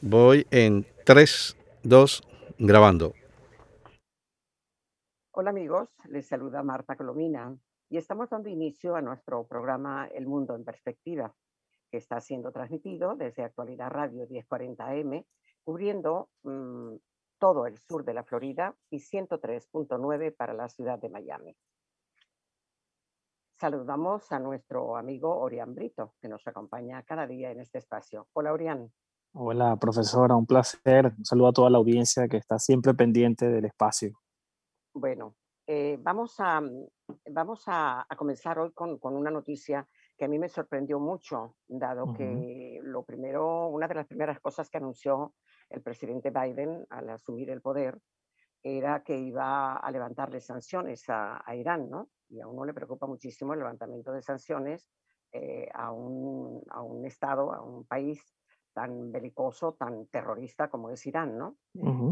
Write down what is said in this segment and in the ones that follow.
voy en 3, 2, grabando. Hola amigos, les saluda Marta Colomina y estamos dando inicio a nuestro programa El Mundo en Perspectiva, que está siendo transmitido desde Actualidad Radio 1040M, cubriendo mm, todo el sur de la Florida y 103.9 para la ciudad de Miami. Saludamos a nuestro amigo Orián Brito, que nos acompaña cada día en este espacio. Hola Orián. Hola profesora, un placer. Un saludo a toda la audiencia que está siempre pendiente del espacio. Bueno, eh, vamos, a, vamos a, comenzar hoy con, una noticia que a mí me sorprendió mucho, dado que lo primero, una de las primeras cosas que anunció el presidente Biden al asumir el poder era que iba a levantarle sanciones a, Irán, ¿no? Y a uno le preocupa muchísimo el levantamiento de sanciones eh, a, un, a un Estado, a un país tan belicoso, tan terrorista como es Irán, ¿no?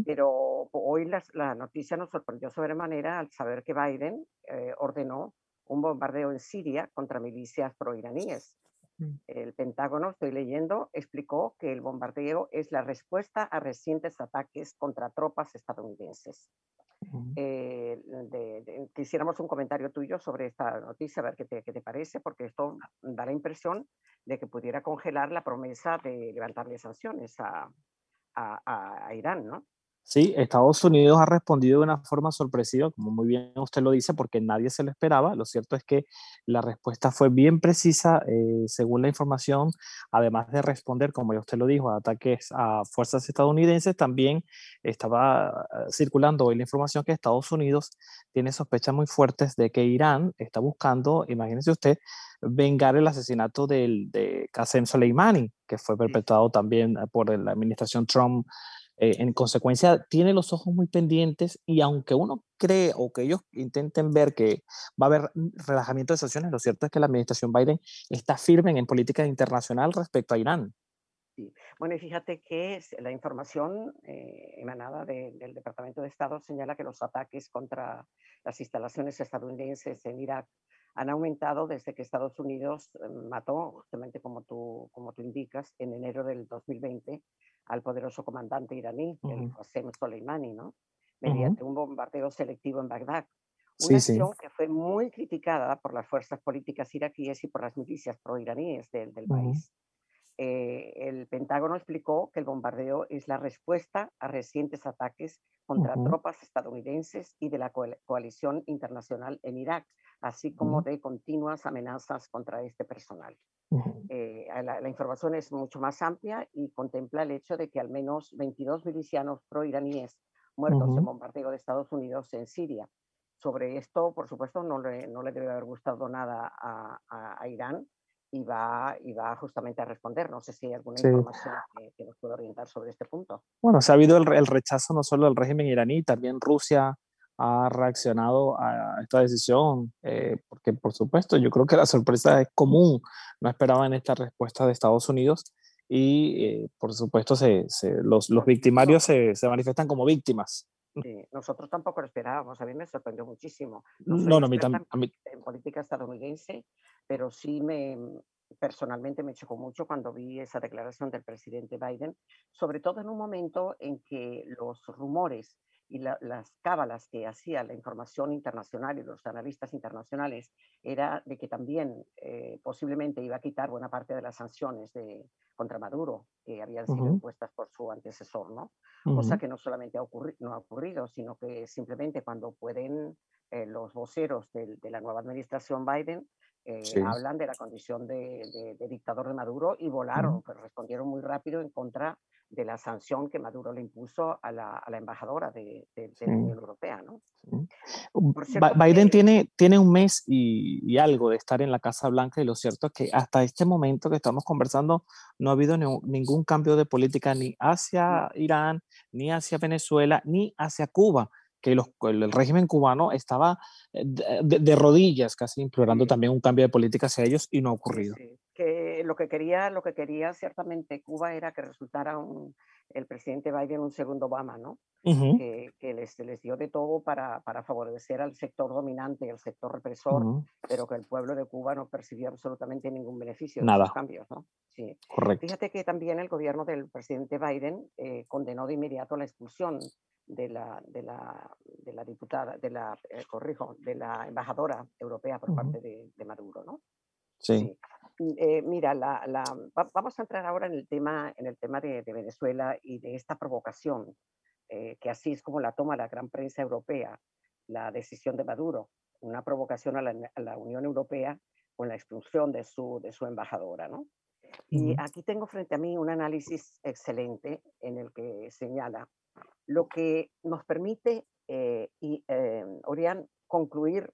Pero hoy la, noticia nos sorprendió sobremanera al saber que Biden eh, ordenó un bombardeo en Siria contra milicias proiraníes. Mm. El Pentágono, estoy leyendo, explicó que el bombardeo es la respuesta a recientes ataques contra tropas estadounidenses. Eh, quisiéramos un comentario tuyo sobre esta noticia, a ver qué te, qué te, parece, porque esto da la impresión de que pudiera congelar la promesa de levantarle sanciones a, a, a Irán, ¿no? Sí, Estados Unidos ha respondido de una forma sorpresiva, como muy bien usted lo dice, porque nadie se lo esperaba. Lo cierto es que la respuesta fue bien precisa, eh, según la información, además de responder, como ya usted lo dijo, a ataques a fuerzas estadounidenses, también estaba eh, circulando hoy la información que Estados Unidos tiene sospechas muy fuertes de que Irán está buscando, imagínese usted, vengar el asesinato del, de Qasem Soleimani, que fue perpetrado también por la administración Trump eh, en consecuencia, tiene los ojos muy pendientes y aunque uno cree o que ellos intenten ver que va a haber relajamiento de sanciones, lo cierto es que la administración Biden está firme en política internacional respecto a Irán. Sí. Bueno, y fíjate que la información eh, emanada del Departamento de Estado señala que los ataques contra las instalaciones estadounidenses en Irak han aumentado desde que Estados Unidos eh, mató, justamente como tú, como tú indicas, en enero del 2020 al poderoso comandante iraní, el Qasem Soleimani, ¿no? mediante un bombardeo selectivo en Bagdad. Una acción que fue muy criticada por las fuerzas políticas iraquíes y por las milicias pro-iraníes del, país. Eh, el Pentágono explicó que el bombardeo es la respuesta a recientes ataques contra tropas estadounidenses y de la coalición internacional en Irak, así como de continuas amenazas contra este personal. Eh, la, información es mucho más amplia y contempla el hecho de que al menos 22 milicianos pro-iraníes muertos en bombardeo de Estados Unidos en Siria. Sobre esto, por supuesto, no le, no le debe haber gustado nada a, Irán y va, y va justamente a responder. No sé si hay alguna información que, nos pueda orientar sobre este punto. Bueno, se ha habido el, el rechazo no solo del régimen iraní, también Rusia ha reaccionado a esta decisión, eh, porque por supuesto yo creo que la sorpresa es común, no esperaban esta respuesta de Estados Unidos y eh, por supuesto se, los, los, victimarios se, se, manifiestan como víctimas. Sí, nosotros tampoco lo esperábamos, a mí me sorprendió muchísimo. No, no, a mí también. En política estadounidense, pero sí me, personalmente me chocó mucho cuando vi esa declaración del presidente Biden, sobre todo en un momento en que los rumores y las cábalas que hacía la información internacional y los analistas internacionales era de que también eh, posiblemente iba a quitar buena parte de las sanciones de, contra Maduro que habían sido impuestas por su antecesor, ¿no? Cosa que no solamente ha ocurrido, no ha ocurrido, sino que simplemente cuando pueden eh, los voceros de, de, la nueva administración Biden eh, hablan de la condición de, dictador de Maduro y volaron, pues respondieron muy rápido en contra de la sanción que Maduro le impuso a la, a la embajadora de, la Unión Europea. ¿no? Biden tiene, tiene un mes y, y, algo de estar en la Casa Blanca y lo cierto es que hasta este momento que estamos conversando no ha habido ningún cambio de política ni hacia Irán, ni hacia Venezuela, ni hacia Cuba que el régimen cubano estaba eh, de, rodillas casi implorando también un cambio de política hacia ellos y no ha ocurrido. Que lo que quería, lo que quería ciertamente Cuba era que resultara un, el presidente Biden un segundo Obama, ¿no? que, que les, les, dio de todo para, para, favorecer al sector dominante y al sector represor, pero que el pueblo de Cuba no percibió absolutamente ningún beneficio Nada. de esos cambios, ¿no? Sí. Correcto. Fíjate que también el gobierno del presidente Biden eh, condenó de inmediato la expulsión de la, de la, de la diputada, de la, eh, corrijo, de la embajadora europea por parte de, de, Maduro, ¿no? Sí. sí. Eh, mira, la, la, vamos a entrar ahora en el tema, en el tema de, de Venezuela y de esta provocación, eh, que así es como la toma la gran prensa europea, la decisión de Maduro, una provocación a la, a la Unión Europea con la expulsión de su, de su embajadora, ¿no? Y aquí tengo frente a mí un análisis excelente en el que señala lo que nos permite, eh, y, Orián, concluir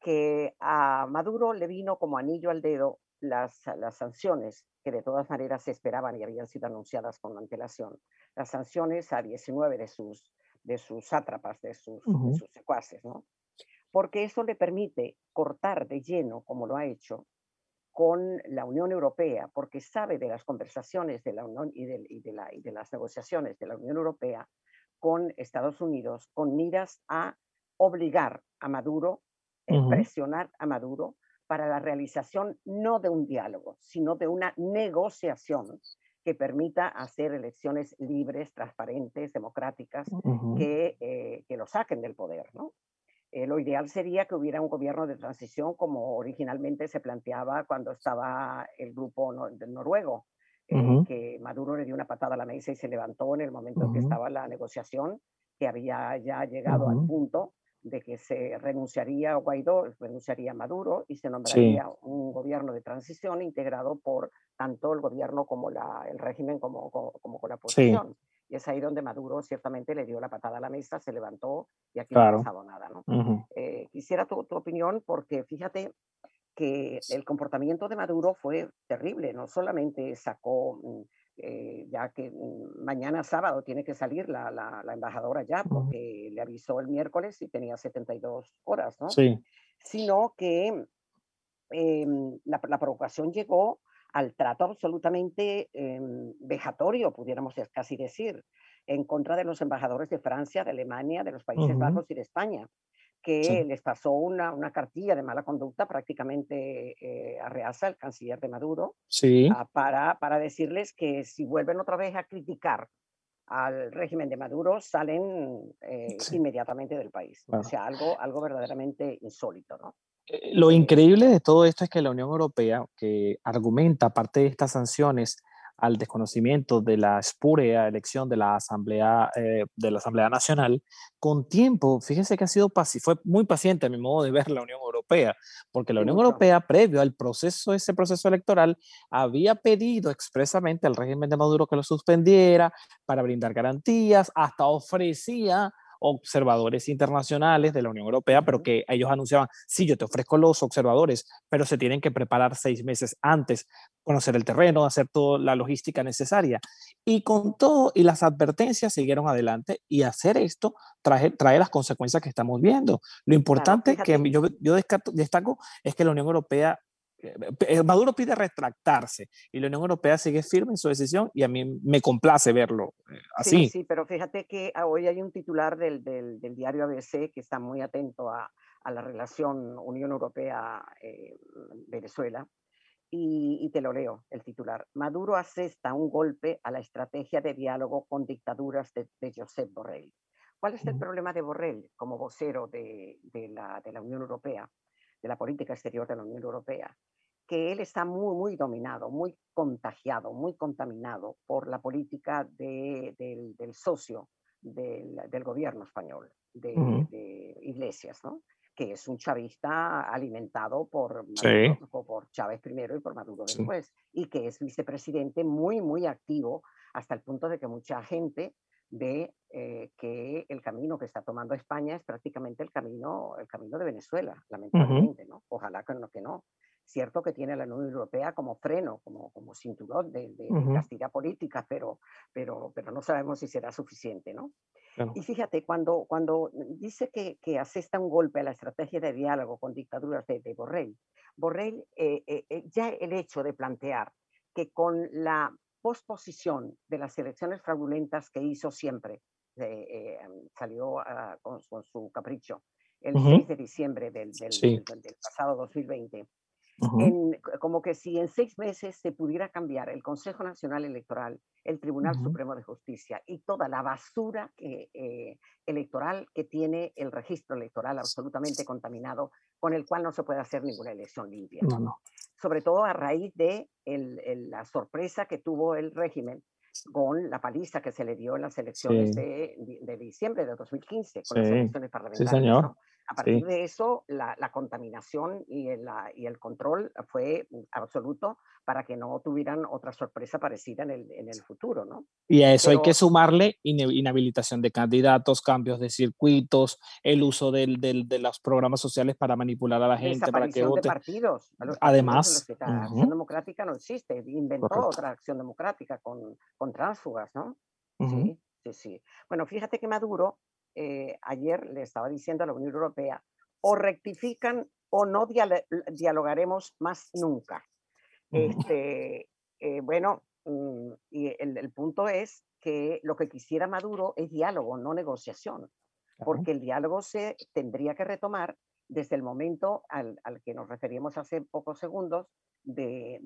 que a Maduro le vino como anillo al dedo las, las sanciones que de todas maneras se esperaban y habían sido anunciadas con antelación, las sanciones a 19 de sus, de sus sátrapas, de sus, uh -huh. de sus secuaces, ¿no? Porque eso le permite cortar de lleno, como lo ha hecho, con la Unión Europea, porque sabe de las conversaciones de la Unión y de, y de, la, y de las negociaciones de la Unión Europea con Estados Unidos, con miras a obligar a Maduro, uh -huh. presionar a Maduro para la realización no de un diálogo, sino de una negociación que permita hacer elecciones libres, transparentes, democráticas, uh -huh. que, eh, que lo saquen del poder, ¿no? Eh, lo ideal sería que hubiera un gobierno de transición como originalmente se planteaba cuando estaba el grupo nor noruego, uh -huh. eh, que Maduro le dio una patada a la mesa y se levantó en el momento uh -huh. en que estaba la negociación, que había ya llegado al punto de que se renunciaría a Guaidó, renunciaría a Maduro y se nombraría sí. un gobierno de transición integrado por tanto el gobierno como la, el régimen como, como, como con la oposición. Sí. Y es ahí donde Maduro ciertamente le dio la patada a la mesa, se levantó y aquí claro. no ha pasado nada. ¿no? Uh -huh. eh, quisiera tu, tu, opinión porque fíjate que el comportamiento de Maduro fue terrible. No solamente sacó, mm, eh, ya que mañana sábado tiene que salir la, la, la embajadora ya, porque uh -huh. le avisó el miércoles y tenía 72 horas, ¿no? Sí. Sino que eh, la, la provocación llegó al trato absolutamente eh, vejatorio, pudiéramos casi decir, en contra de los embajadores de Francia, de Alemania, de los Países uh -huh. Bajos y de España, que sí. les pasó una, una, cartilla de mala conducta prácticamente eh, a Reaza, el canciller de Maduro, sí. uh, para, para decirles que si vuelven otra vez a criticar al régimen de Maduro, salen eh, sí. inmediatamente del país. Bueno. O sea, algo, algo verdaderamente insólito, ¿no? Eh, lo increíble de todo esto es que la Unión Europea, que argumenta parte de estas sanciones al desconocimiento de la espúrea elección de la Asamblea, eh, de la Asamblea Nacional, con tiempo, fíjese que ha sido fue muy paciente a mi modo de ver la Unión Europea, porque la Unión Europea, previo al proceso, ese proceso electoral, había pedido expresamente al régimen de Maduro que lo suspendiera para brindar garantías, hasta ofrecía observadores internacionales de la Unión Europea, pero que ellos anunciaban, sí, yo te ofrezco los observadores, pero se tienen que preparar seis meses antes, conocer el terreno, hacer toda la logística necesaria. Y con todo, y las advertencias siguieron adelante, y hacer esto trae, trae las consecuencias que estamos viendo. Lo importante claro, que yo, yo destaco es que la Unión Europea Maduro pide retractarse y la Unión Europea sigue firme en su decisión y a mí me complace verlo eh, así. Sí, sí, pero fíjate que ah, hoy hay un titular del, del, del diario ABC que está muy atento a, a la relación Unión Europea-Venezuela eh, y, y, te lo leo, el titular. Maduro asesta un golpe a la estrategia de diálogo con dictaduras de, de Josep Borrell. ¿Cuál es el problema de Borrell como vocero de, de, la, de la Unión Europea? de la política exterior de la Unión Europea, que él está muy, muy dominado, muy contagiado, muy contaminado por la política de, del, del, socio del, del, gobierno español, de, uh -huh. de, Iglesias, ¿no? que es un chavista alimentado por, sí. Maduro, por Chávez primero y por Maduro después, sí. y que es vicepresidente muy, muy activo hasta el punto de que mucha gente ve eh, que el camino que está tomando España es prácticamente el camino, el camino de Venezuela, lamentablemente, uh -huh. ¿no? Ojalá que no, que no. Cierto que tiene la Unión Europea como freno, como, como cinturón de, de, uh -huh. de castidad política, pero, pero, pero no sabemos si será suficiente, ¿no? Y fíjate, cuando, cuando dice que, que asesta un golpe a la estrategia de diálogo con dictaduras de, de Borrell, Borrell, eh, eh, eh, ya el hecho de plantear que con la posposición de las elecciones fraudulentas que hizo siempre, salió con, su capricho el 6 de diciembre del, del, del pasado 2020, como que si en seis meses se pudiera cambiar el Consejo Nacional Electoral, el Tribunal Supremo de Justicia y toda la basura que, eh, electoral que tiene el registro electoral absolutamente contaminado, con el cual no se puede hacer ninguna elección limpia. Sobre todo a raíz de la sorpresa que tuvo el régimen con la paliza que se le dio en las elecciones de, de, diciembre de 2015, con las elecciones parlamentarias. Sí, señor. A partir de eso, la, contaminación y el, y el, control fue absoluto para que no tuvieran otra sorpresa parecida en el, en el futuro, ¿no? Y a eso hay que sumarle inhabilitación de candidatos, cambios de circuitos, el uso del, del, de los programas sociales para manipular a la gente, para que vote. de partidos. Además, la acción democrática no existe, inventó otra acción democrática con, con tránsfugas, ¿no? Sí, sí, sí. Bueno, fíjate que Maduro eh, ayer le estaba diciendo a la Unión Europea, o rectifican o no dialogaremos más nunca. Este, eh, bueno, mm, y el, punto es que lo que quisiera Maduro es diálogo, no negociación, porque el diálogo se tendría que retomar desde el momento al, que nos referimos hace pocos segundos, de,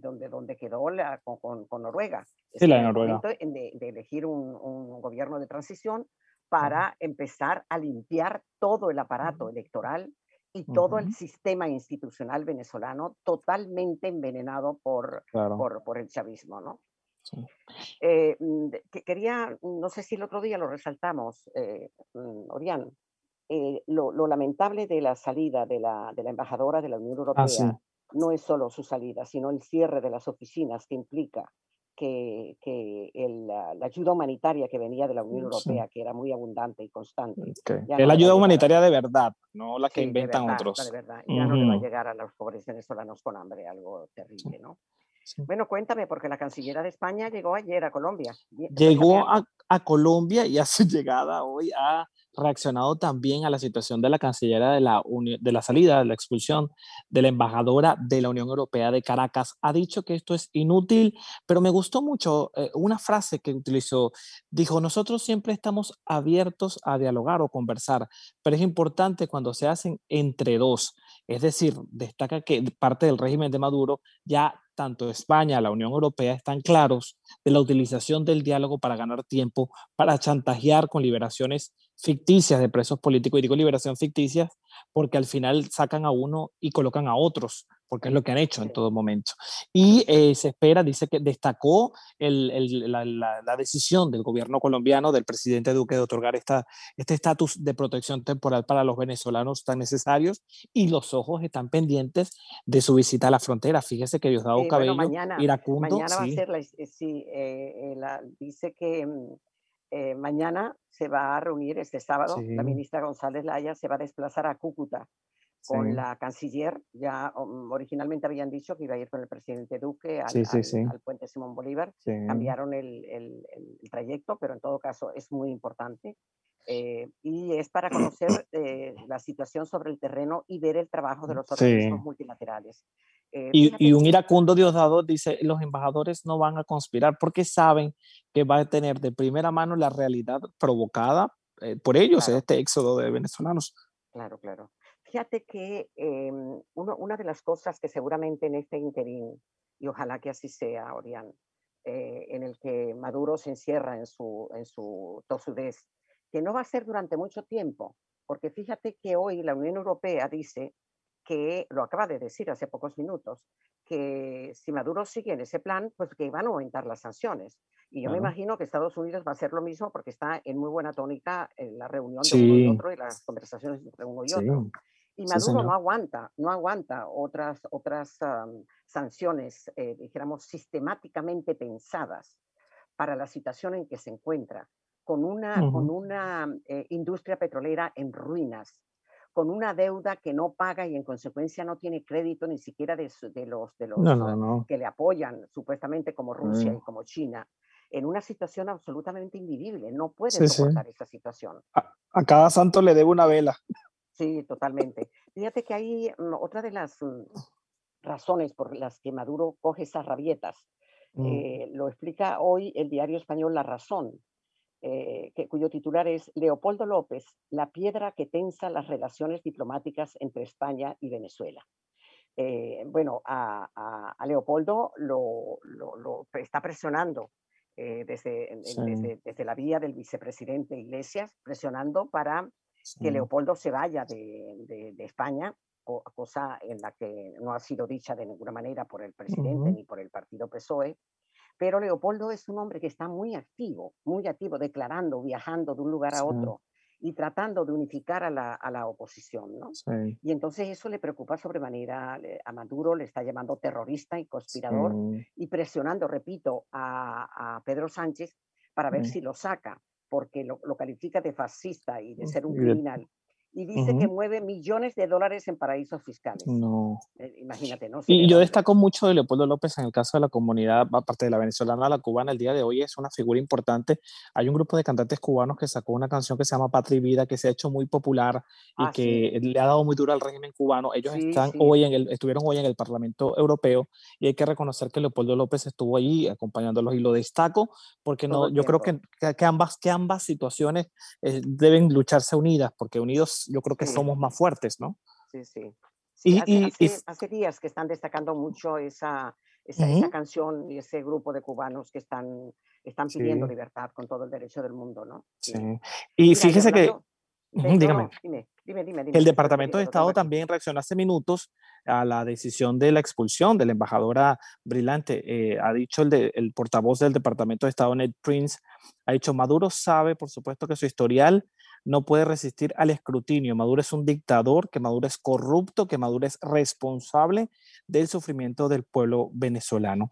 donde, donde quedó la, con, Noruega. Sí, la de Noruega. De, de elegir un, un, gobierno de transición para empezar a limpiar todo el aparato electoral y todo el sistema institucional venezolano totalmente envenenado por, por, el chavismo, ¿no? Eh, mm, que quería, no sé si el otro día lo resaltamos, eh, mm, Orián, eh, lo, lamentable de la salida de la, de la embajadora de la Unión ah, Europea no es solo su salida, sino el cierre de las oficinas que implica que, que la, ayuda humanitaria que venía de la Unión Europea, que era muy abundante y constante. Es la ayuda humanitaria de verdad, no la que inventan otros. de verdad. Ya no le va a llegar a los pobres venezolanos con hambre, algo terrible, ¿no? Bueno, cuéntame, porque la canciller de España llegó ayer a Colombia. Llegó a, a, Colombia y a su llegada hoy ha reaccionado también a la situación de la cancillera de la, de la salida, de la expulsión de la embajadora de la Unión Europea de Caracas. Ha dicho que esto es inútil, pero me gustó mucho eh, una frase que utilizó. Dijo, nosotros siempre estamos abiertos a dialogar o conversar, pero es importante cuando se hacen entre dos. Es decir, destaca que parte del régimen de Maduro ya tanto España, la Unión Europea están claros de la utilización del diálogo para ganar tiempo, para chantajear con liberaciones ficticias de presos políticos, y digo liberación ficticias porque al final sacan a uno y colocan a otros, porque es lo que han hecho en todo momento. Y eh, se espera, dice que destacó la, decisión del gobierno colombiano, del presidente Duque, de otorgar esta, este estatus de protección temporal para los venezolanos tan necesarios y los ojos están pendientes de su visita a la frontera. Fíjese que Diosdado sí, Cabello, mañana, Mañana va a ser, la, sí, eh, eh, dice que mm, eh, mañana se va a reunir este sábado, la ministra González Laya se va a desplazar a Cúcuta con la canciller. Ya um, originalmente habían dicho que iba a ir con el presidente Duque al, puente Simón Bolívar. Cambiaron el, el, trayecto, pero en todo caso es muy importante. Eh, y es para conocer eh, la situación sobre el terreno y ver el trabajo de los organismos multilaterales. Eh, y, un iracundo Diosdado dice, los embajadores no van a conspirar porque saben que va a tener de primera mano la realidad provocada eh, por ellos, este éxodo de venezolanos. Claro, claro. Fíjate que em, una de las cosas que seguramente en este interín, y ojalá que así sea, Orián, eh, en el que Maduro se encierra en su, en su tosudez, que no va a ser durante mucho tiempo, porque fíjate que hoy la Unión Europea dice que lo acaba de decir hace pocos minutos, que si Maduro sigue en ese plan, pues que van a aumentar las sanciones. Y yo me imagino que Estados Unidos va a hacer lo mismo porque está en muy buena tónica en la reunión de uno y otro y las conversaciones entre uno y otro. Y Maduro no aguanta, no aguanta otras, otras sanciones, eh, dijéramos, sistemáticamente pensadas para la situación en que se encuentra, con una, con una eh, industria petrolera en ruinas, con una deuda que no paga y en consecuencia no tiene crédito ni siquiera de, los, de los que le apoyan supuestamente como Rusia y mm. como China. en una situación absolutamente invivible. No puede soportar esa situación. A, cada santo le debe una vela. Sí, totalmente. Fíjate que hay mm, otra de las mm, razones por las que Maduro coge esas rabietas. Mm. Eh, lo explica hoy el diario español La Razón, eh, que, cuyo titular es Leopoldo López, la piedra que tensa las relaciones diplomáticas entre España y Venezuela. Eh, bueno, a, Leopoldo lo, está presionando eh, desde, desde, la vía del vicepresidente Iglesias, presionando para que Leopoldo se vaya de, España, cosa en la que no ha sido dicha de ninguna manera por el presidente ni por el partido PSOE. Pero Leopoldo es un hombre que está muy activo, muy activo, declarando, viajando de un lugar a otro y tratando de unificar a la, a la oposición, ¿no? Y entonces eso le preocupa sobremanera a Maduro, le está llamando terrorista y conspirador y presionando, repito, a, a Pedro Sánchez para ver si lo saca, porque lo, lo, califica de fascista y de ser un criminal y dice que mueve millones de dólares en paraísos fiscales. No. Eh, imagínate, ¿no? y yo destaco mucho de Leopoldo López en el caso de la comunidad, aparte de la venezolana, la cubana, el día de hoy es una figura importante. Hay un grupo de cantantes cubanos que sacó una canción que se llama Patria y Vida, que se ha hecho muy popular y ah, que le ha dado muy duro al régimen cubano. Ellos están hoy en el, estuvieron hoy en el Parlamento Europeo y hay que reconocer que Leopoldo López estuvo allí acompañándolos y lo destaco porque no, yo creo que, que, ambas, que ambas situaciones eh, deben lucharse unidas, porque unidos yo creo que somos más fuertes, ¿no? Sí, sí. y, hace, días que están destacando mucho esa, esa, canción y ese grupo de cubanos que están, están pidiendo libertad con todo el derecho del mundo, ¿no? Sí. Y fíjese que... dígame. Dime, dime, dime, El Departamento de Estado también reaccionó hace minutos a la decisión de la expulsión de la embajadora Brillante. Eh, ha dicho el, de, el portavoz del Departamento de Estado, Ned Prince, ha dicho, Maduro sabe, por supuesto, que su historial no puede resistir al escrutinio. Maduro es un dictador, que Maduro es corrupto, que Maduro es responsable del sufrimiento del pueblo venezolano.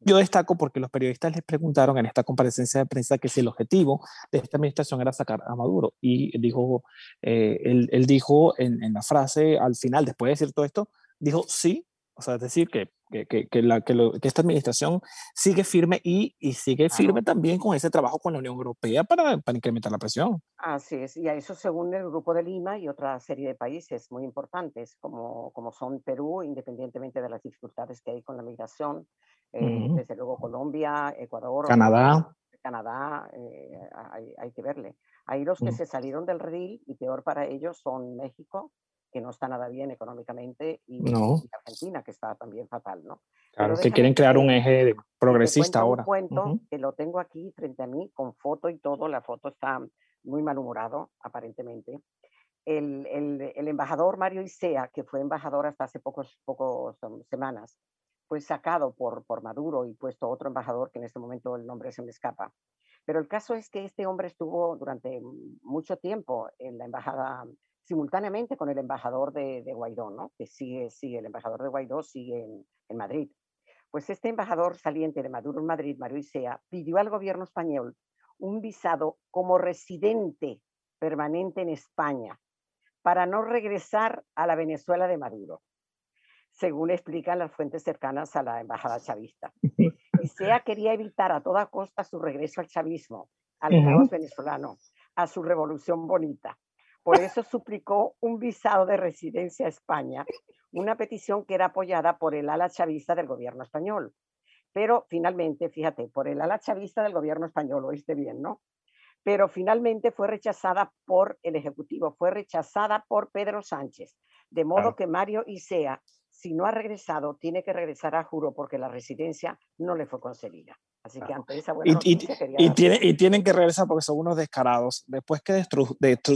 Yo destaco porque los periodistas les preguntaron en esta comparecencia de prensa que si el objetivo de esta administración era sacar a Maduro. Y dijo, eh, él, dijo en, en la frase al final, después de decir todo esto, dijo sí, o sea, es decir, que, que, que, la, que, esta administración sigue firme y, y sigue firme también con ese trabajo con la Unión Europea para, para, incrementar la presión. Así es, y a eso según el Grupo de Lima y otra serie de países muy importantes, como, como son Perú, independientemente de las dificultades que hay con la migración, eh, desde luego Colombia, Ecuador, Canadá. Canadá, eh, hay, hay, que verle. Hay los que mm. se salieron del redil y peor para ellos son México, que no está nada bien económicamente, y, Argentina, que está también fatal, ¿no? Claro, que quieren crear un eje progresista ahora. Un cuento que lo tengo aquí frente a mí, con foto y todo, la foto está muy malhumorado, aparentemente. El, el, el embajador Mario Isea, que fue embajador hasta hace pocos, pocos um, semanas, fue sacado por, por Maduro y puesto otro embajador, que en este momento el nombre se me escapa. Pero el caso es que este hombre estuvo durante mucho tiempo en la embajada simultáneamente con el embajador de, Guaidó, ¿no? que sigue, sigue, el embajador de Guaidó sigue en, Madrid. Pues este embajador saliente de Maduro en Madrid, Mario Isea, pidió al gobierno español un visado como residente permanente en España para no regresar a la Venezuela de Maduro, según explican las fuentes cercanas a la embajada chavista. Isea quería evitar a toda costa su regreso al chavismo, al caos venezolano, a su revolución bonita. Por eso suplicó un visado de residencia a España, una petición que era apoyada por el ala chavista del gobierno español. Pero finalmente, fíjate, por el ala chavista del gobierno español, oíste bien, ¿no? Pero finalmente fue rechazada por el Ejecutivo, fue rechazada por Pedro Sánchez. De modo que Mario Isea, si no ha regresado, tiene que regresar a juro porque la residencia no le fue concedida. Así que ante esa buena y, y, y, tienen que regresar porque son unos descarados. Después que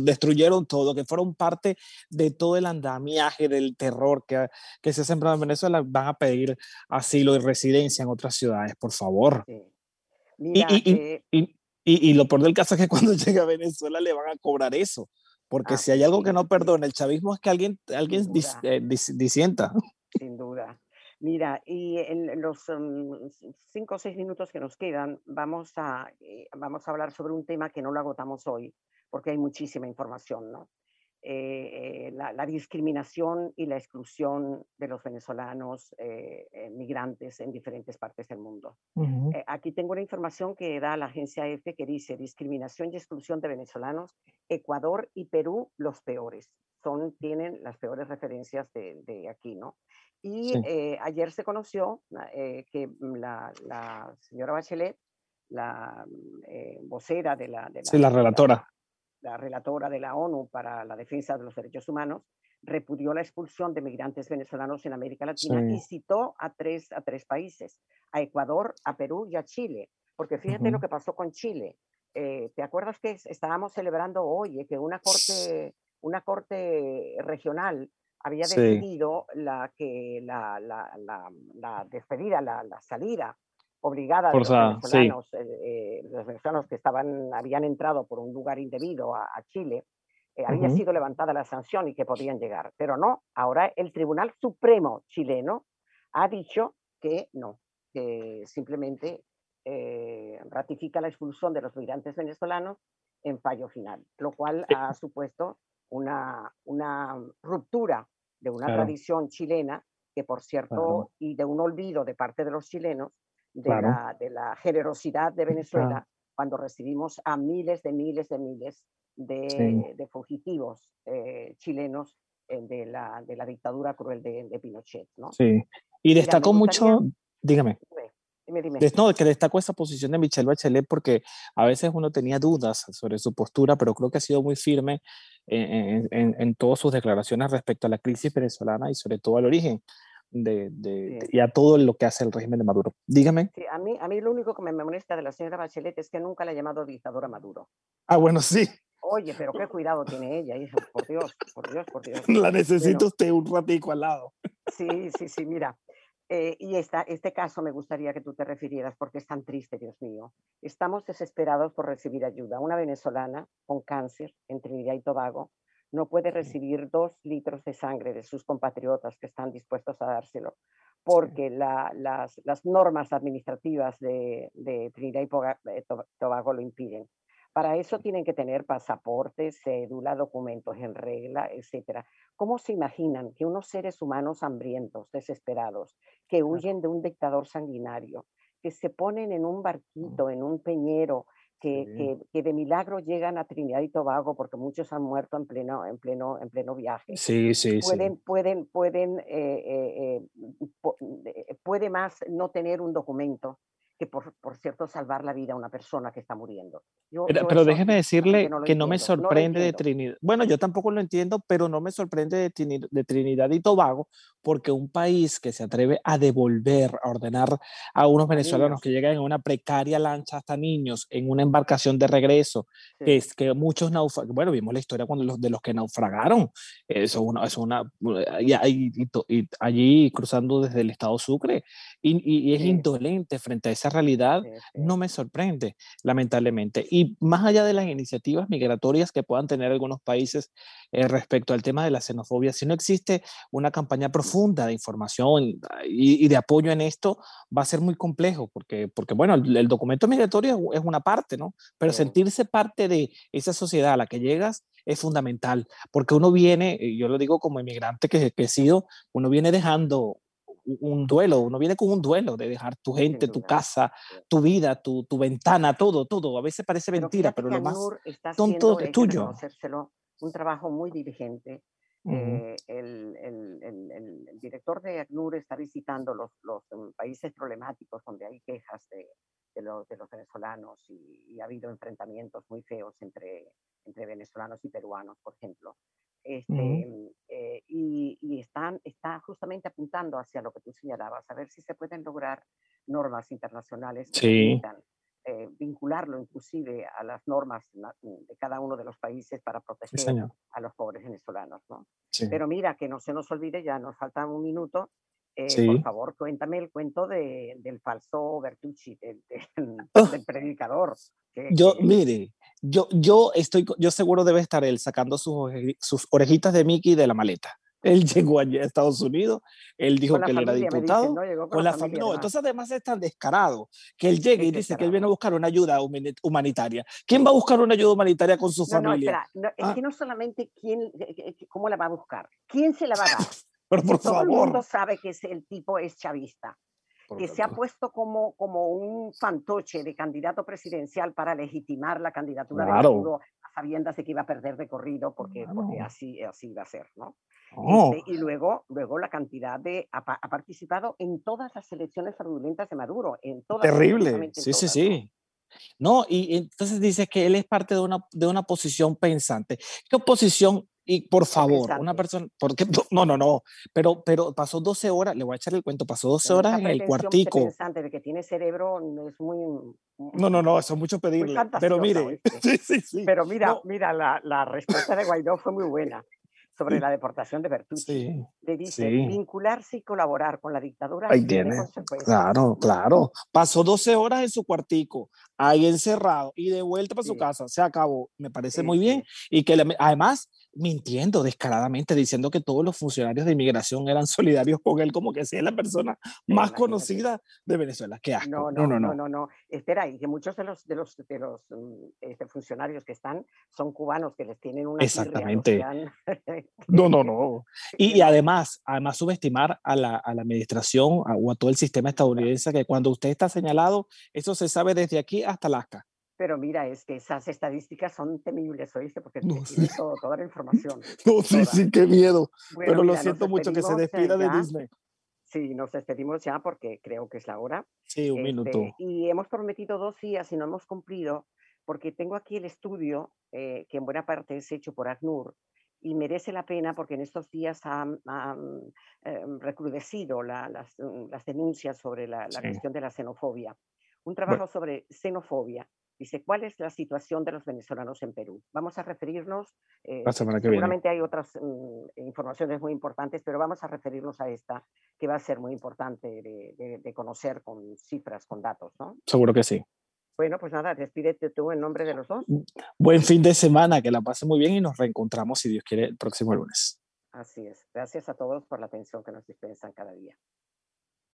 destruyeron todo, que fueron parte de todo el andamiaje del terror que, que se ha sembrado en Venezuela, van a pedir asilo y residencia en otras ciudades, por favor. Eh y, lo peor del caso es que cuando llegue a Venezuela le van a cobrar eso. Porque si hay algo que no perdona el chavismo es que alguien, alguien eh, disienta. Sin duda. Mira, y en los mm, cinco o seis minutos que nos quedan, vamos a, eh, vamos a hablar sobre un tema que no lo agotamos hoy, porque hay muchísima información, ¿no? eh, la, discriminación y la exclusión de los venezolanos migrantes en diferentes partes del mundo. aquí tengo una información que da la agencia EFE que dice discriminación y exclusión de venezolanos, Ecuador y Perú los peores. Son, tienen las peores referencias de, de aquí, ¿no? Y ayer se conoció que la, la, señora Bachelet la eh, vocera de la, de la, la relatora. La, relatora de la ONU para la defensa de los derechos humanos, repudió la expulsión de migrantes venezolanos en América Latina y citó a tres, a tres países, a Ecuador, a Perú y a Chile. Porque fíjate lo que pasó con Chile. Eh, ¿Te acuerdas que estábamos celebrando hoy que una corte, una corte regional había decidido la, que la, la, la despedida, la, salida obligada de los venezolanos, eh, eh, los venezolanos que estaban, habían entrado por un lugar indebido a, Chile, eh, había sido levantada la sanción y que podían llegar. Pero no, ahora el Tribunal Supremo chileno ha dicho que no, que simplemente ratifica la expulsión de los migrantes venezolanos en fallo final, lo cual ha supuesto una, una ruptura de una tradición chilena que, por cierto, y de un olvido de parte de los chilenos, de, la, de la, generosidad de Venezuela cuando recibimos a miles de miles de miles de, de fugitivos eh, chilenos eh, de la, de la dictadura cruel de, de Pinochet. ¿no? Sí, y destacó mucho, dígame. Dime, dime. No, que destacó esa posición de Michelle Bachelet porque a veces uno tenía dudas sobre su postura, pero creo que ha sido muy firme en, en, en todas sus declaraciones respecto a la crisis venezolana y sobre todo al origen de, de, y a todo lo que hace el régimen de Maduro. Dígame. Sí, a, mí, a mí lo único que me molesta de la señora Bachelet es que nunca la ha llamado dictadora Maduro. Ah, bueno, sí. Oye, pero qué cuidado tiene ella, hija. Por Dios, por Dios, por Dios. La necesito usted un ratico al lado. Sí, sí, sí, mira. Eh, y esta, este caso me gustaría que tú te refirieras porque es tan triste, Dios mío. Estamos desesperados por recibir ayuda. Una venezolana con cáncer en Trinidad y Tobago no puede recibir dos litros de sangre de sus compatriotas que están dispuestos a dárselo, porque las, normas administrativas de, Trinidad y eh, Tobago lo impiden. Para eso tienen que tener pasaportes, cédula, documentos en regla, etc. ¿Cómo se imaginan que unos seres humanos hambrientos, desesperados, que huyen de un dictador sanguinario, que se ponen en un barquito, en un peñero, que, que, de milagro llegan a Trinidad y Tobago porque muchos han muerto en pleno, en pleno, en pleno viaje. Sí, sí, pueden, sí. Pueden, pueden, eh, eh, eh, puede más no tener un documento que por, por, cierto salvar la vida a una persona que está muriendo. pero, déjeme decirle que no, me sorprende de Trinidad. Bueno, yo tampoco lo entiendo, pero no me sorprende de, de, Trinidad y Tobago porque un país que se atreve a devolver, a ordenar a unos venezolanos que llegan en una precaria lancha hasta niños en una embarcación de regreso, que es que muchos naufragaron, bueno, vimos la historia cuando los, de los que naufragaron, eso una, es una, y, y, allí cruzando desde el estado Sucre, y, y es indolente frente a esa realidad no me sorprende, lamentablemente. Y más allá de las iniciativas migratorias que puedan tener algunos países eh, respecto al tema de la xenofobia, si no existe una campaña profunda de información y, de apoyo en esto, va a ser muy complejo, porque, porque bueno, el, documento migratorio es una parte, ¿no? Pero sentirse parte de esa sociedad a la que llegas es fundamental, porque uno viene, yo lo digo como inmigrante que, que he sido, uno viene dejando un duelo, uno viene con un duelo de dejar tu gente, tu casa, tu vida, tu, tu ventana, todo, todo. A veces parece mentira, pero lo más tonto es tuyo. Un trabajo muy diligente. Eh, el, el, el, el, director de ACNUR está visitando los, los mm, países problemáticos donde hay quejas de, de, los, de los, venezolanos y, y, ha habido enfrentamientos muy feos entre, entre venezolanos y peruanos, por ejemplo. Este, eh, y, y están, está justamente apuntando hacia lo que tú señalabas, a ver si se pueden lograr normas internacionales que permitan eh, vincularlo inclusive a las normas de cada uno de los países para proteger a los pobres venezolanos. ¿no? Pero mira, que no se nos olvide, ya nos falta un minuto, eh, por favor, cuéntame el cuento de, del falso Bertucci, del, del, del predicador. Que, yo, que... mire, yo, yo estoy, yo seguro debe estar él sacando sus, sus orejitas de Mickey de la maleta. Él llegó allá a Estados Unidos, él dijo que él era diputado, con, la, familia. No, entonces además es tan descarado que él llegue y dice que él viene a buscar una ayuda humanitaria. ¿Quién va a buscar una ayuda humanitaria con su familia? No, es ah. que no solamente quién, eh, eh, cómo la va a buscar, quién se la va a dar. Pero por Todo favor. el mundo sabe que el tipo es chavista que se ha puesto como, como un fantoche de candidato presidencial para legitimar la candidatura de Maduro a sabiendas de que iba a perder de corrido porque, porque así, así iba a ser, ¿no? Oh. Este, y luego, luego la cantidad de... Ha, participado en todas las elecciones fraudulentas de Maduro, en todas. Terrible, sí, sí, sí. No, y entonces dice que él es parte de una, de una posición pensante. ¿Qué oposición y por favor, una persona, porque no, no, no, pero, pero pasó 12 horas, le voy a echar el cuento, pasó 12 horas en el cuartico. Pensante de que tiene cerebro es muy. No, no, no, eso es mucho pedirle. Pero mire, sí, sí, sí. Pero mira, mira, la, la respuesta de Guaidó fue muy buena sobre la deportación de Bertucci. Le dice, vincularse y colaborar con la dictadura ahí tiene, Claro, claro. Pasó 12 horas en su cuartico, ahí encerrado, y de vuelta para su casa. Se acabó. Me parece muy bien. Y que además mintiendo descaradamente, diciendo que todos los funcionarios de inmigración eran solidarios con él, como que sea la persona más conocida de Venezuela. Qué asco. No, no, no, no, no, Espera, y que muchos de los, de los, de los mm, este, funcionarios que están son cubanos que les tienen una... Exactamente. no, no, no. Y, además, además subestimar a la, a la administración o a todo el sistema estadounidense, que cuando usted está señalado, eso se sabe desde aquí hasta Alaska. Pero mira, es que esas estadísticas son temibles, ¿oíste? Porque no, sí. toda la información. No, sí, sí, qué miedo. Pero lo siento mucho que se despida de Disney. Sí, nos despedimos ya porque creo que es la hora. Sí, un minuto. Este, y hemos prometido dos días y no hemos cumplido porque tengo aquí el estudio eh, que en buena parte es hecho por ACNUR y merece la pena porque en estos días han, em, recrudecido las, las, denuncias sobre la, la cuestión de la xenofobia. Un trabajo sobre xenofobia Dice, ¿cuál es la situación de los venezolanos en Perú? Vamos a referirnos, eh, seguramente viene. hay otras mm, informaciones muy importantes, pero vamos a referirnos a esta, que va a ser muy importante de, de, conocer con cifras, con datos, ¿no? Seguro que sí. Bueno, pues nada, despídete tú en nombre de los dos. Mm, buen fin de semana, que la pase muy bien y nos reencontramos, si Dios quiere, el próximo lunes. Así es. Gracias a todos por la atención que nos dispensan cada día.